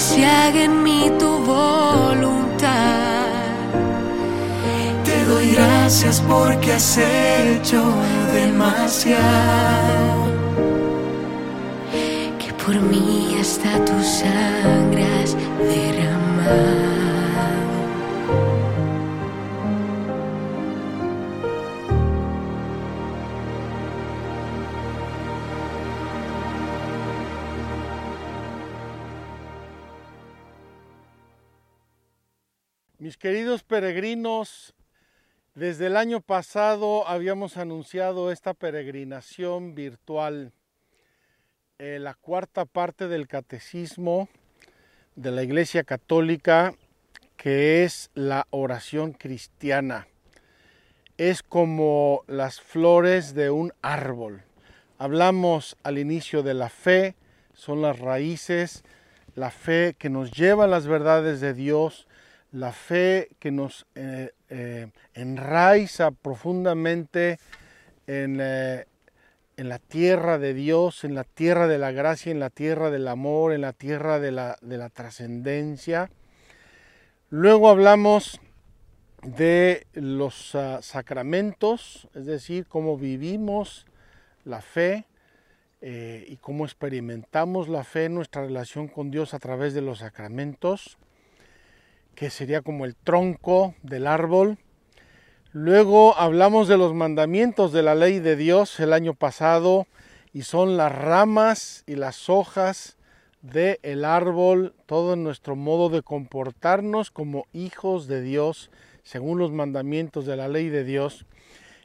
se haga en mí tu voluntad. Te doy gracias porque has hecho demasiado. Que por mí hasta tu sangre has queridos peregrinos, desde el año pasado habíamos anunciado esta peregrinación virtual, eh, la cuarta parte del catecismo de la Iglesia Católica, que es la oración cristiana. Es como las flores de un árbol. Hablamos al inicio de la fe, son las raíces, la fe que nos lleva a las verdades de Dios, la fe que nos eh, eh, enraiza profundamente en, eh, en, la tierra de Dios, en la tierra de la gracia, en la tierra del amor, en la tierra de la, de la trascendencia. Luego hablamos de los uh, sacramentos, es decir, cómo vivimos la fe y cómo experimentamos la fe nuestra relación con Dios a través de los sacramentos que sería como el tronco del árbol. Luego hablamos de los mandamientos de la ley de Dios el año pasado y son las ramas y las hojas del el árbol, todo nuestro modo de comportarnos como hijos de Dios según los mandamientos de la ley de Dios.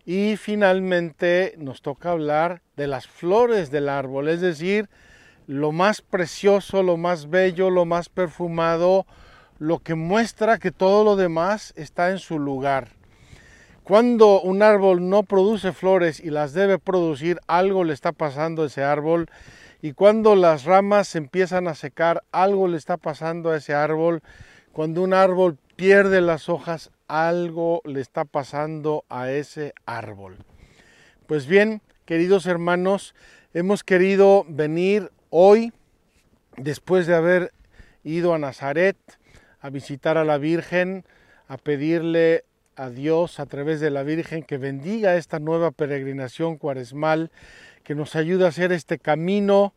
Y finalmente nos toca hablar de las flores del árbol, es decir, lo más precioso, lo más bello, lo más perfumado, lo que muestra que todo lo demás está en su lugar. Cuando un árbol no produce flores y las debe producir, algo le está pasando a ese árbol. Y cuando las ramas empiezan a secar, algo le está pasando a ese árbol. Cuando un árbol pierde las hojas, algo le está pasando a ese árbol. Pues bien, queridos hermanos, hemos querido venir hoy, después de haber ido a Nazaret, a visitar a la Virgen, a pedirle a Dios a través de la Virgen que bendiga esta nueva peregrinación cuaresmal, que nos ayude a hacer este camino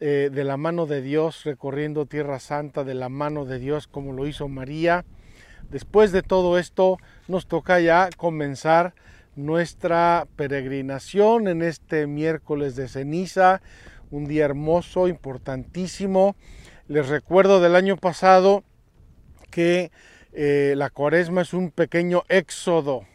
eh, de la mano de Dios, recorriendo Tierra Santa de la mano de Dios como lo hizo María. Después de todo esto, nos toca ya comenzar nuestra peregrinación en este miércoles de ceniza, un día hermoso, importantísimo. Les recuerdo del año pasado que eh, la cuaresma es un pequeño éxodo,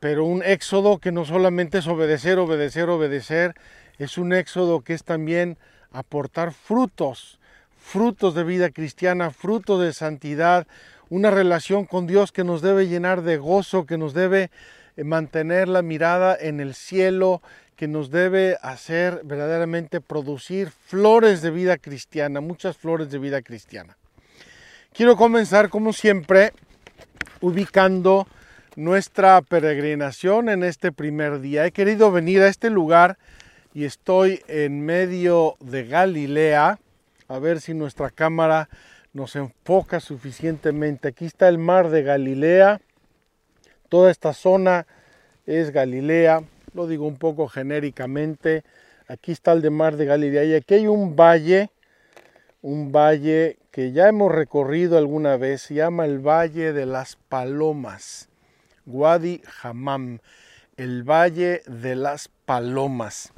pero un éxodo que no solamente es obedecer, obedecer, obedecer, es un éxodo que es también aportar frutos, frutos de vida cristiana, frutos de santidad, una relación con Dios que nos debe llenar de gozo, que nos debe eh, mantener la mirada en el cielo, que nos debe hacer verdaderamente producir flores de vida cristiana, muchas flores de vida cristiana. Quiero comenzar como siempre ubicando nuestra peregrinación en este primer día. He querido venir a este lugar y estoy en medio de Galilea. A ver si nuestra cámara nos enfoca suficientemente. Aquí está el mar de Galilea. Toda esta zona es Galilea. Lo digo un poco genéricamente. Aquí está el de mar de Galilea y aquí hay un valle, un valle que ya hemos recorrido alguna vez, se llama el Valle de las Palomas, Wadi Hamam, el Valle de las Palomas.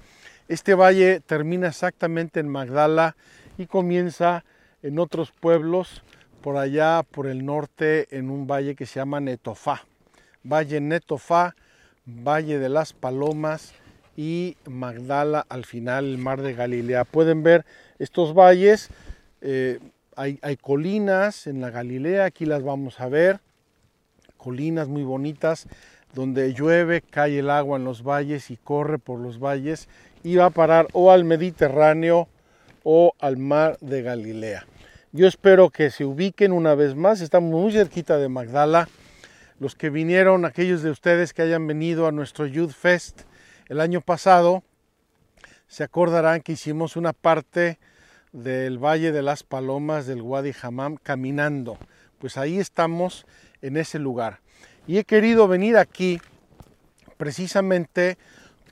Este valle termina exactamente en Magdala y comienza en otros pueblos por allá por el norte en un valle que se llama Netofá. Valle Netofá, Valle de las Palomas y Magdala al final el mar de Galilea. Pueden ver estos valles. Eh, hay, colinas en la Galilea, aquí las vamos a ver, colinas muy bonitas donde llueve, cae el agua en los valles y corre por los valles y va a parar o al Mediterráneo o al mar de Galilea. Yo espero que se ubiquen una vez más, estamos muy cerquita de Magdala. Los que vinieron, aquellos de ustedes que hayan venido a nuestro Youth Fest el año pasado, se acordarán que hicimos una parte del Valle de las Palomas del Wadi Hamam caminando. Pues ahí estamos en ese lugar. Y he querido venir aquí precisamente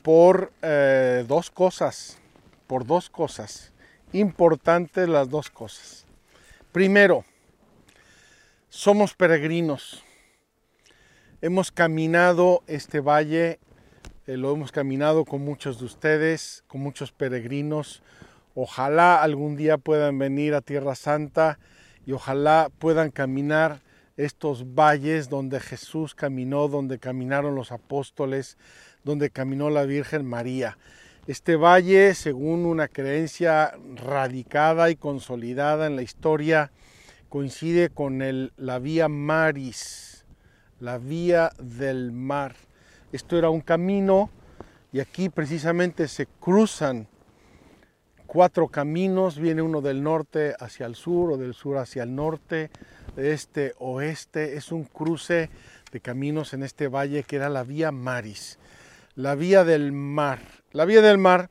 por eh, dos cosas, por dos cosas, importantes las dos cosas. Primero, somos peregrinos. Hemos caminado este valle, eh, lo hemos caminado con muchos de ustedes, con muchos peregrinos. Ojalá algún día puedan venir a Tierra Santa y ojalá puedan caminar estos valles donde Jesús caminó, donde caminaron los apóstoles, donde caminó la Virgen María. Este valle, según una creencia radicada y consolidada en la historia, coincide con la vía Maris, la vía del mar. Esto era un camino y aquí precisamente se cruzan cuatro caminos, viene uno del norte hacia el sur o del sur hacia el norte, este oeste, es un cruce de caminos en este valle que era la vía Maris, la vía del mar. La vía del mar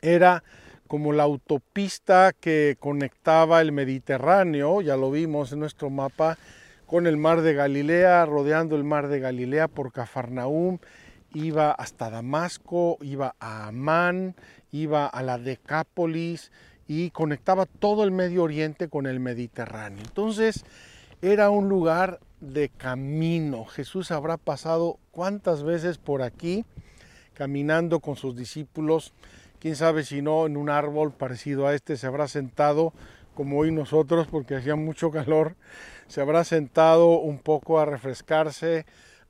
era como la autopista que conectaba el Mediterráneo, ya lo vimos en nuestro mapa, con el mar de Galilea, rodeando el mar de Galilea por Cafarnaúm, iba hasta Damasco, iba a Amán, iba a la Decápolis y conectaba todo el Medio Oriente con el Mediterráneo. Entonces era un lugar de camino. Jesús habrá pasado cuántas veces por aquí caminando con sus discípulos quién sabe si no en un árbol parecido a este se habrá sentado como hoy nosotros porque hacía mucho calor, se habrá sentado un poco a refrescarse,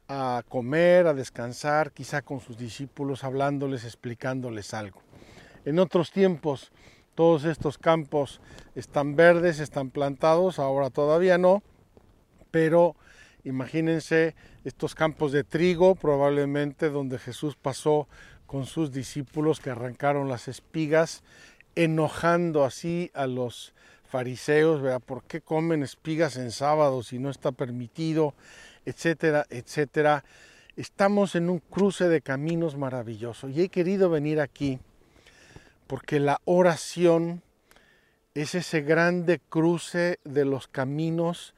a comer, a descansar, quizá con sus discípulos hablándoles, explicándoles algo. En otros tiempos todos estos campos están verdes, están plantados, ahora todavía no, pero imagínense estos campos de trigo, probablemente donde Jesús pasó con sus discípulos que arrancaron las espigas, enojando así a los fariseos, ¿verdad? ¿por qué comen espigas en sábado si no está permitido? etcétera, etcétera. Estamos en un cruce de caminos maravilloso y he querido venir aquí porque la oración es ese grande cruce de los caminos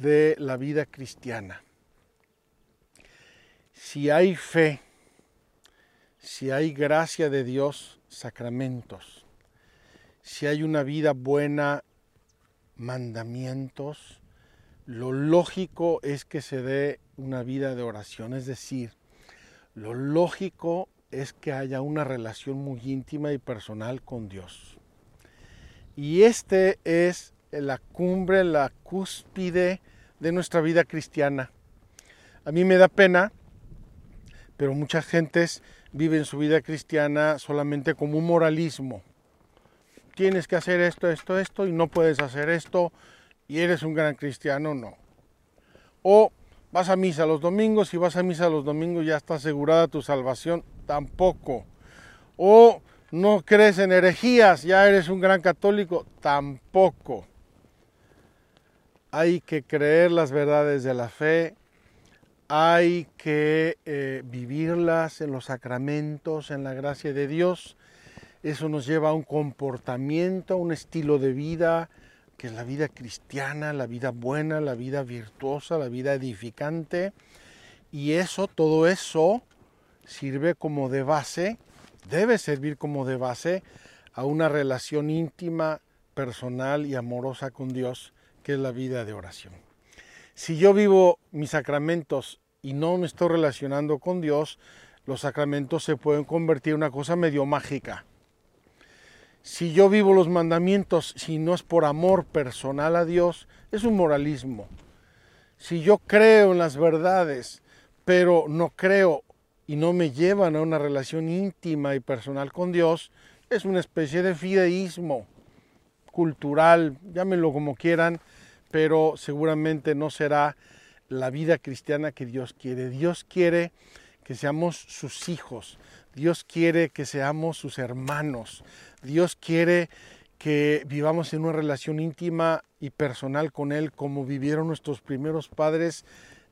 de la vida cristiana. Si hay fe, si hay gracia de Dios, sacramentos. Si hay una vida buena, mandamientos. Lo lógico es que se dé una vida de oración, es decir, lo lógico es que haya una relación muy íntima y personal con Dios. Y este es la cumbre, la cúspide de nuestra vida cristiana. A mí me da pena, pero muchas gentes viven su vida cristiana solamente como un moralismo. Tienes que hacer esto, esto, esto y no puedes hacer esto y eres un gran cristiano, no. O vas a misa los domingos y vas a misa los domingos ya está asegurada tu salvación, tampoco. O no crees en herejías, ya eres un gran católico, tampoco. Hay que creer las verdades de la fe, hay que eh, vivirlas en los sacramentos, en la gracia de Dios. Eso nos lleva a un comportamiento, a un estilo de vida, que es la vida cristiana, la vida buena, la vida virtuosa, la vida edificante. Y eso, todo eso, sirve como de base, debe servir como de base a una relación íntima, personal y amorosa con Dios, que es la vida de oración. Si yo vivo mis sacramentos y no me estoy relacionando con Dios, los sacramentos se pueden convertir en una cosa medio mágica. Si yo vivo los mandamientos, si no es por amor personal a Dios, es un moralismo. Si yo creo en las verdades, pero no creo y no me llevan a una relación íntima y personal con Dios, es una especie de fideísmo cultural, llámenlo como quieran, pero seguramente no será la vida cristiana que Dios quiere. Dios quiere que seamos sus hijos, Dios quiere que seamos sus hermanos, Dios quiere que vivamos en una relación íntima y personal con Él como vivieron nuestros primeros padres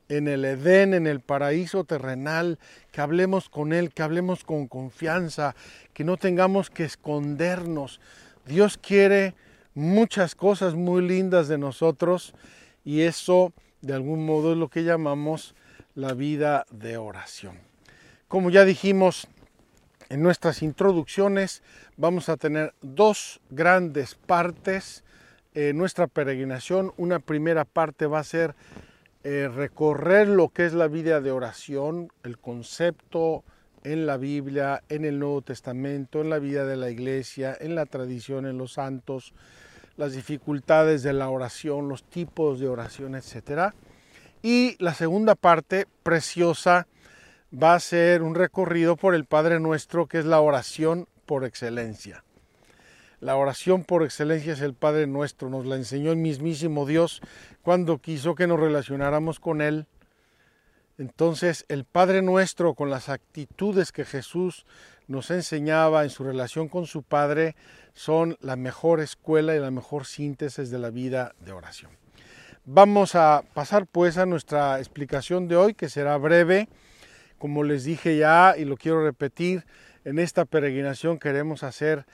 en el Edén, en el paraíso terrenal, que hablemos con Él, que hablemos con confianza, que no tengamos que escondernos. Dios quiere muchas cosas muy lindas de nosotros y eso de algún modo es lo que llamamos la vida de oración. Como ya dijimos en nuestras introducciones, vamos a tener dos grandes partes en nuestra peregrinación. Una primera parte va a ser eh, recorrer lo que es la vida de oración, el concepto en la Biblia, en el Nuevo Testamento, en la vida de la iglesia, en la tradición, en los santos, las dificultades de la oración, los tipos de oración, etc. Y la segunda parte, preciosa, va a ser un recorrido por el Padre Nuestro, que es la oración por excelencia. La oración por excelencia es el Padre Nuestro, nos la enseñó el mismísimo Dios cuando quiso que nos relacionáramos con Él. Entonces el Padre Nuestro, con las actitudes que Jesús nos enseñaba en su relación con su Padre, son la mejor escuela y la mejor síntesis de la vida de oración. Vamos a pasar pues a nuestra explicación de hoy, que será breve. Como les dije ya y lo quiero repetir, en esta peregrinación queremos hacer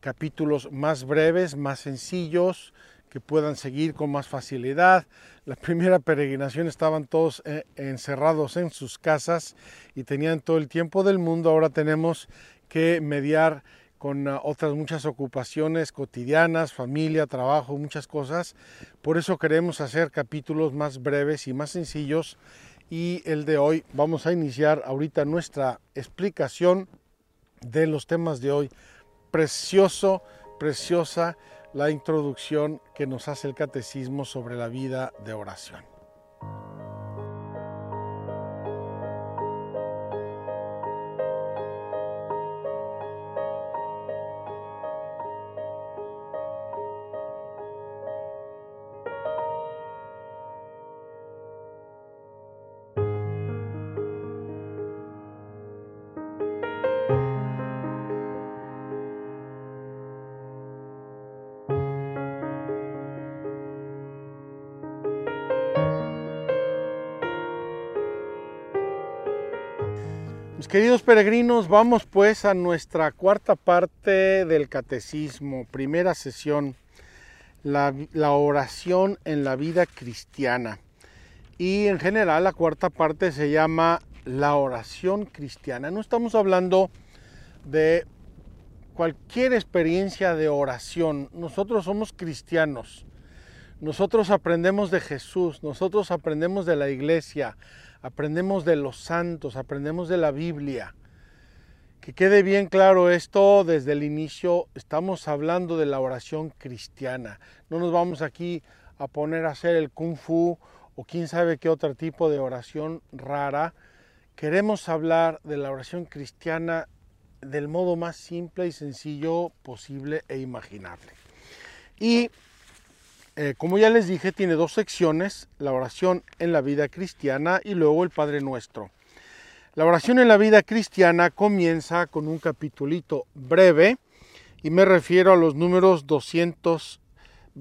capítulos más breves, más sencillos, que puedan seguir con más facilidad. La primera peregrinación estaban todos eh, encerrados en sus casas y tenían todo el tiempo del mundo. Ahora tenemos que mediar con ah, otras muchas ocupaciones cotidianas, familia, trabajo, muchas cosas. Por eso queremos hacer capítulos más breves y más sencillos. Y el de hoy vamos a iniciar ahorita nuestra explicación de los temas de hoy. Precioso, preciosa la introducción que nos hace el catecismo sobre la vida de oración. Queridos peregrinos, vamos pues a nuestra cuarta parte del catecismo, primera sesión, la, oración en la vida cristiana. Y en general la cuarta parte se llama la oración cristiana. No estamos hablando de cualquier experiencia de oración. Nosotros somos cristianos. Nosotros aprendemos de Jesús, nosotros aprendemos de la iglesia, aprendemos de los santos, aprendemos de la Biblia. Que quede bien claro esto desde el inicio, estamos hablando de la oración cristiana. No nos vamos aquí a poner a hacer el kung fu o quién sabe qué otro tipo de oración rara. Queremos hablar de la oración cristiana del modo más simple y sencillo posible e imaginable. Y eh, como ya les dije, tiene dos secciones, la oración en la vida cristiana y luego el Padre Nuestro. La oración en la vida cristiana comienza con un capitulito breve y me refiero a los números 200,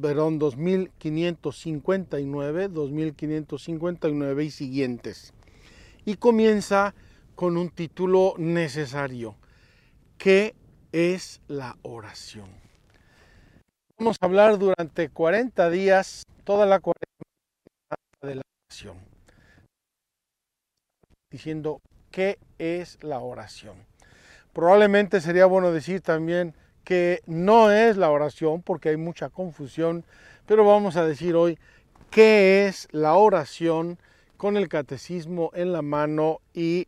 perdón, 2559, 2559 y siguientes. Y comienza con un título necesario. ¿Qué es la oración? Vamos a hablar durante 40 días, toda la cuarentena de la oración, diciendo qué es la oración. Probablemente sería bueno decir también que no es la oración, porque hay mucha confusión, pero vamos a decir hoy qué es la oración con el catecismo en la mano y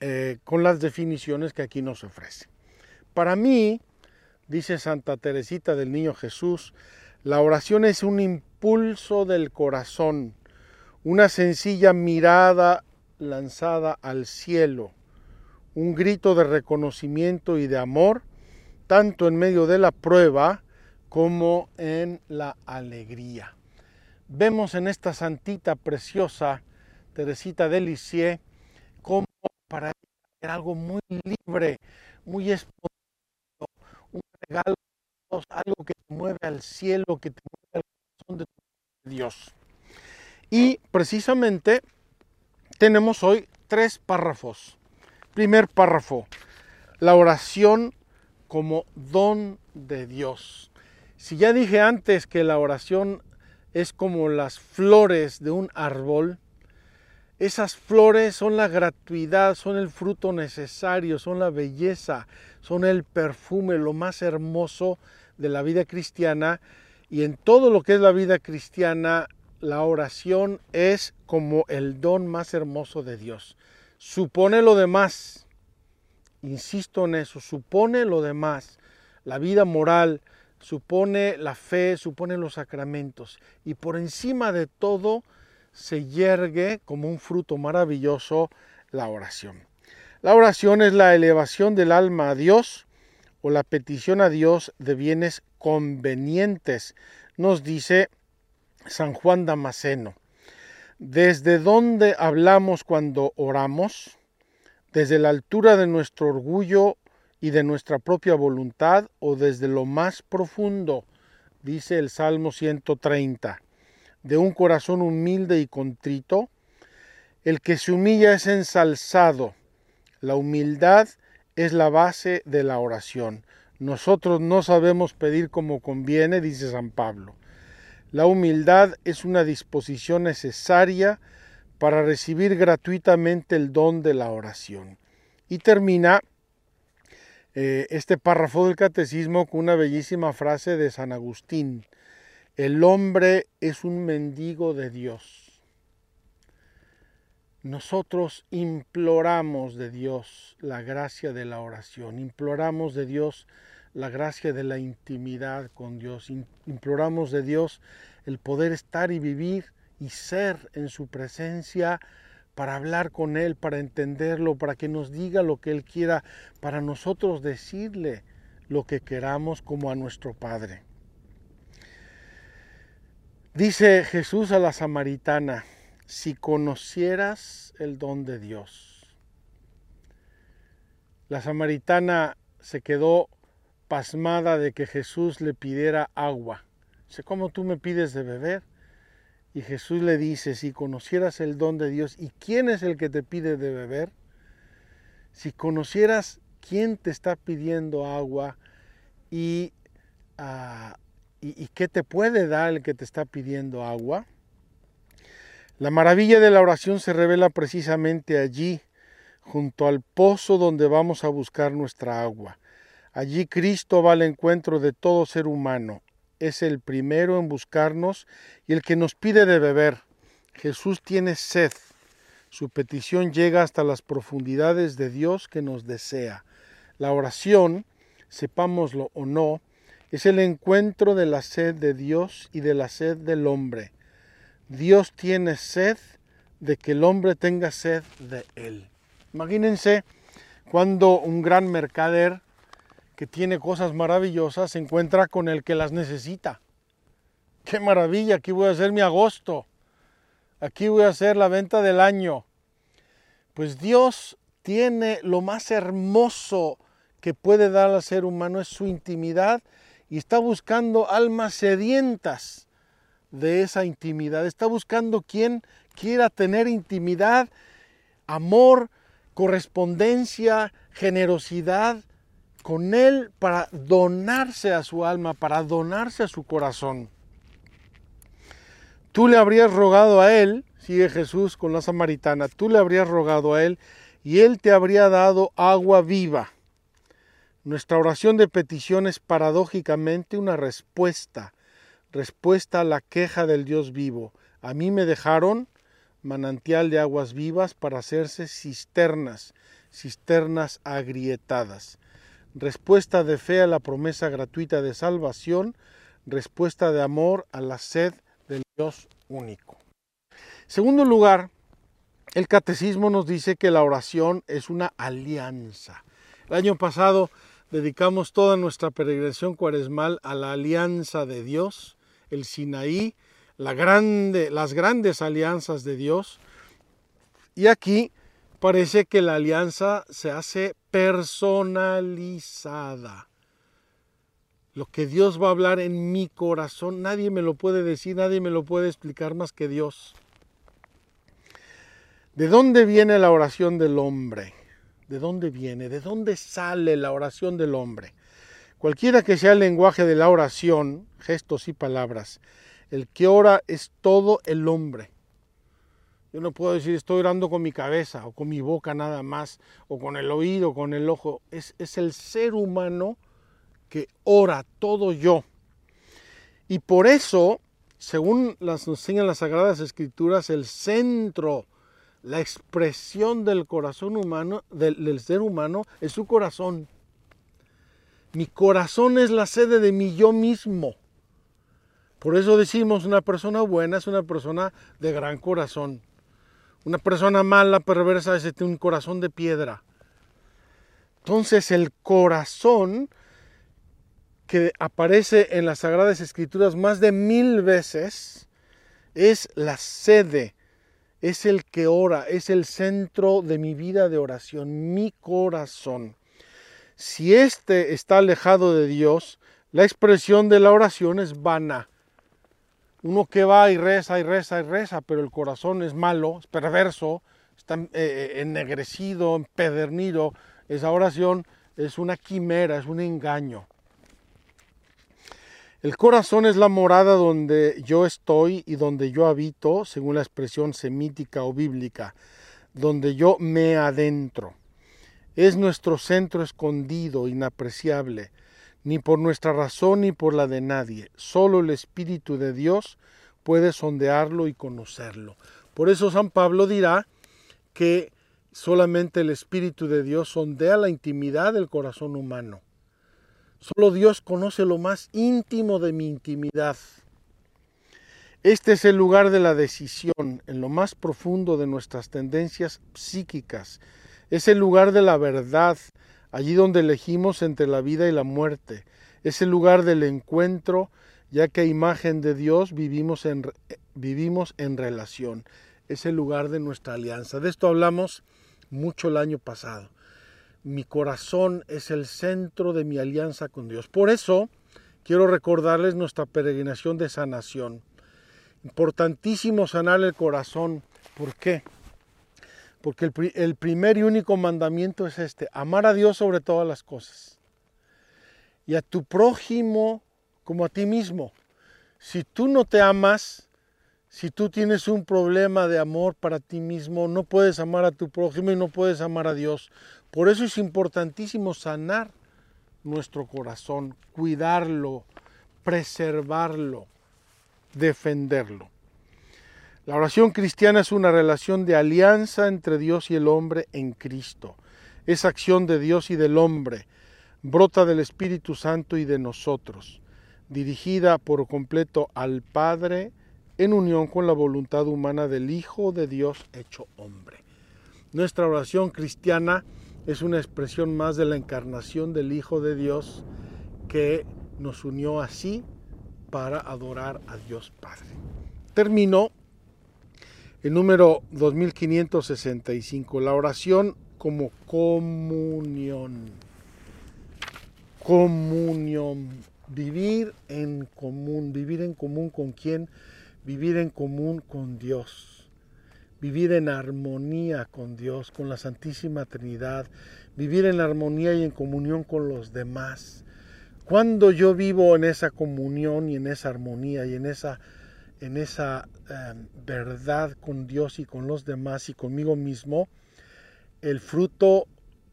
eh, con las definiciones que aquí nos ofrece. Para mí, Dice Santa Teresita del Niño Jesús, la oración es un impulso del corazón, una sencilla mirada lanzada al cielo, un grito de reconocimiento y de amor, tanto en medio de la prueba como en la alegría. Vemos en esta santita preciosa, Teresita de Lisieux, como para ella era algo muy libre, muy espontáneo algo que te mueve al cielo, que te mueve al corazón de Dios. Y precisamente tenemos hoy tres párrafos. Primer párrafo, la oración como don de Dios. Si ya dije antes que la oración es como las flores de un árbol, esas flores son la gratuidad, son el fruto necesario, son la belleza, son el perfume, lo más hermoso de la vida cristiana. Y en todo lo que es la vida cristiana, la oración es como el don más hermoso de Dios. Supone lo demás, insisto en eso, supone lo demás, la vida moral, supone la fe, supone los sacramentos. Y por encima de todo, se yergue como un fruto maravilloso la oración. La oración es la elevación del alma a Dios o la petición a Dios de bienes convenientes, nos dice San Juan Damasceno. ¿Desde dónde hablamos cuando oramos? ¿Desde la altura de nuestro orgullo y de nuestra propia voluntad o desde lo más profundo? Dice el Salmo 130 de un corazón humilde y contrito. El que se humilla es ensalzado. La humildad es la base de la oración. Nosotros no sabemos pedir como conviene, dice San Pablo. La humildad es una disposición necesaria para recibir gratuitamente el don de la oración. Y termina eh, este párrafo del catecismo con una bellísima frase de San Agustín. El hombre es un mendigo de Dios. Nosotros imploramos de Dios la gracia de la oración, imploramos de Dios la gracia de la intimidad con Dios, imploramos de Dios el poder estar y vivir y ser en su presencia para hablar con Él, para entenderlo, para que nos diga lo que Él quiera, para nosotros decirle lo que queramos como a nuestro Padre. Dice Jesús a la samaritana, si conocieras el don de Dios. La samaritana se quedó pasmada de que Jesús le pidiera agua. Dice, ¿cómo tú me pides de beber? Y Jesús le dice, si conocieras el don de Dios, ¿y quién es el que te pide de beber? Si conocieras quién te está pidiendo agua y ¿Y, qué te puede dar el que te está pidiendo agua? La maravilla de la oración se revela precisamente allí, junto al pozo donde vamos a buscar nuestra agua. Allí Cristo va al encuentro de todo ser humano. Es el primero en buscarnos y el que nos pide de beber. Jesús tiene sed. Su petición llega hasta las profundidades de Dios que nos desea. La oración, sepámoslo o no, es el encuentro de la sed de Dios y de la sed del hombre. Dios tiene sed de que el hombre tenga sed de él. Imagínense cuando un gran mercader que tiene cosas maravillosas se encuentra con el que las necesita. Qué maravilla, aquí voy a hacer mi agosto. Aquí voy a hacer la venta del año. Pues Dios tiene lo más hermoso que puede dar al ser humano es su intimidad y está buscando almas sedientas de esa intimidad. Está buscando quien quiera tener intimidad, amor, correspondencia, generosidad con Él para donarse a su alma, para donarse a su corazón. Tú le habrías rogado a Él, sigue Jesús con la samaritana, tú le habrías rogado a Él y Él te habría dado agua viva. Nuestra oración de petición es paradójicamente una respuesta, respuesta a la queja del Dios vivo. A mí me dejaron manantial de aguas vivas para hacerse cisternas, cisternas agrietadas. Respuesta de fe a la promesa gratuita de salvación, respuesta de amor a la sed del Dios único. Segundo lugar, el catecismo nos dice que la oración es una alianza. El año pasado dedicamos toda nuestra peregrinación cuaresmal a la alianza de Dios, el Sinaí, las grandes alianzas de Dios. Y aquí parece que la alianza se hace personalizada. Lo que Dios va a hablar en mi corazón, nadie me lo puede decir, nadie me lo puede explicar más que Dios. ¿De dónde viene la oración del hombre? ¿De dónde viene? ¿De dónde sale la oración del hombre? Cualquiera que sea el lenguaje de la oración, gestos y palabras, el que ora es todo el hombre. Yo no puedo decir estoy orando con mi cabeza o con mi boca nada más, o con el oído, o con el ojo. Es, es el ser humano que ora, todo yo. Y por eso, según las nos enseñan las Sagradas Escrituras, el centro, la expresión del corazón humano, del, ser humano, es su corazón. Mi corazón es la sede de mi yo mismo. Por eso decimos una persona buena es una persona de gran corazón. Una persona mala, perversa, es un corazón de piedra. Entonces el corazón que aparece en las Sagradas Escrituras más de mil veces es la sede, es el que ora, es el centro de mi vida de oración, mi corazón. Si éste está alejado de Dios, la expresión de la oración es vana uno que va y reza y reza y reza, pero el corazón es malo, es perverso, está eh, eh, ennegrecido, empedernido, esa oración es una quimera, es un engaño. El corazón es la morada donde yo estoy y donde yo habito, según la expresión semítica o bíblica, donde yo me adentro. Es nuestro centro escondido, inapreciable, ni por nuestra razón ni por la de nadie. Solo el Espíritu de Dios puede sondearlo y conocerlo. Por eso San Pablo dirá que solamente el Espíritu de Dios sondea la intimidad del corazón humano. Solo Dios conoce lo más íntimo de mi intimidad. Este es el lugar de la decisión, en lo más profundo de nuestras tendencias psíquicas. Es el lugar de la verdad, allí donde elegimos entre la vida y la muerte. Es el lugar del encuentro, ya que a imagen de Dios vivimos en, vivimos en relación. Es el lugar de nuestra alianza. De esto hablamos mucho el año pasado. Mi corazón es el centro de mi alianza con Dios. Por eso quiero recordarles nuestra peregrinación de sanación. Importantísimo sanar el corazón. ¿Por qué? Porque el, primer y único mandamiento es este, amar a Dios sobre todas las cosas y a tu prójimo como a ti mismo. Si tú no te amas, si tú tienes un problema de amor para ti mismo, no puedes amar a tu prójimo y no puedes amar a Dios. Por eso es importantísimo sanar nuestro corazón, cuidarlo, preservarlo, defenderlo. La oración cristiana es una relación de alianza entre Dios y el hombre en Cristo. Es acción de Dios y del hombre. Brota del Espíritu Santo y de nosotros, dirigida por completo al Padre en unión con la voluntad humana del Hijo de Dios hecho hombre. Nuestra oración cristiana es una expresión más de la encarnación del Hijo de Dios que nos unió así para adorar a Dios Padre. Terminó el número 2565, la oración como comunión. Comunión, vivir en común, vivir en común con quién, vivir en común con Dios, vivir en armonía con Dios, con la Santísima Trinidad, vivir en armonía y en comunión con los demás. Cuando yo vivo en esa comunión y en esa armonía y en esa en esa em, verdad con Dios y con los demás y conmigo mismo, el fruto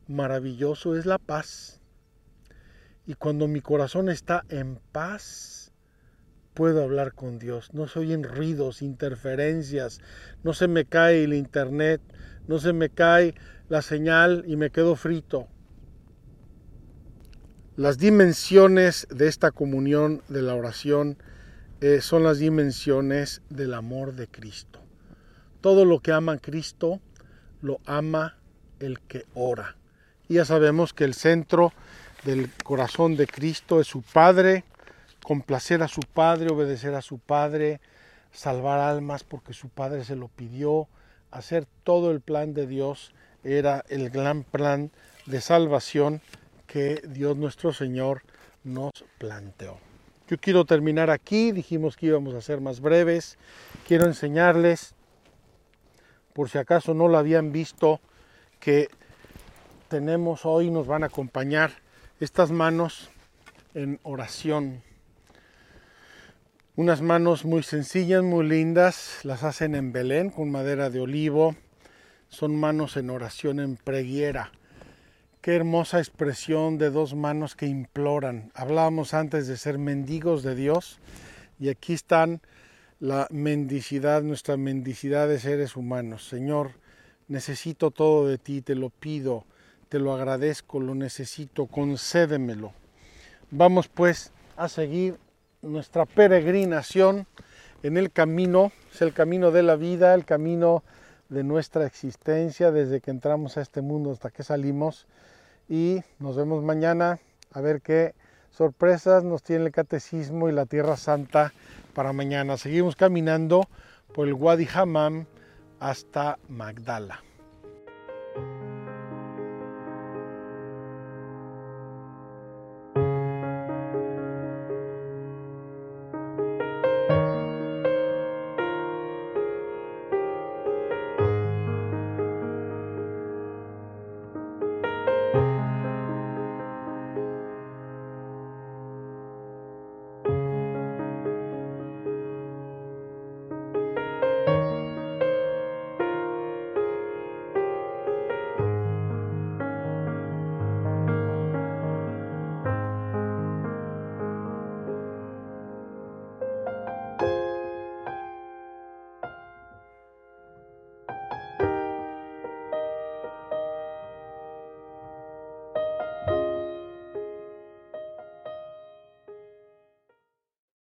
maravilloso es la paz. Y cuando mi corazón está en paz, puedo hablar con Dios. No soy en ruidos, interferencias, no se me cae el internet, no se me cae la señal y me quedo frito. Las dimensiones de esta comunión de la oración eh, son las dimensiones del amor de Cristo. Todo lo que ama Cristo lo ama el que ora. Y ya sabemos que el centro del corazón de Cristo es su Padre, complacer a su Padre, obedecer a su Padre, salvar almas porque su Padre se lo pidió, hacer todo el plan de Dios era el gran plan de salvación que Dios nuestro Señor nos planteó. Yo quiero terminar aquí, dijimos que íbamos a ser más breves. Quiero enseñarles, por si acaso no lo habían visto, que tenemos hoy, nos van a acompañar estas manos en oración. Unas manos muy sencillas, muy lindas, las hacen en Belén con madera de olivo. Son manos en oración en preguiera. Qué hermosa expresión de dos manos que imploran. Hablábamos antes de ser mendigos de Dios y aquí están la mendicidad, nuestra mendicidad de seres humanos. Señor, necesito todo de ti, te lo pido, te lo agradezco, lo necesito, concédemelo. Vamos pues a seguir nuestra peregrinación en el camino, es el camino de la vida, el camino de nuestra existencia desde que entramos a este mundo hasta que salimos y nos vemos mañana a ver qué sorpresas nos tiene el catecismo y la Tierra Santa para mañana. Seguimos caminando por el Wadi Hammam hasta Magdala.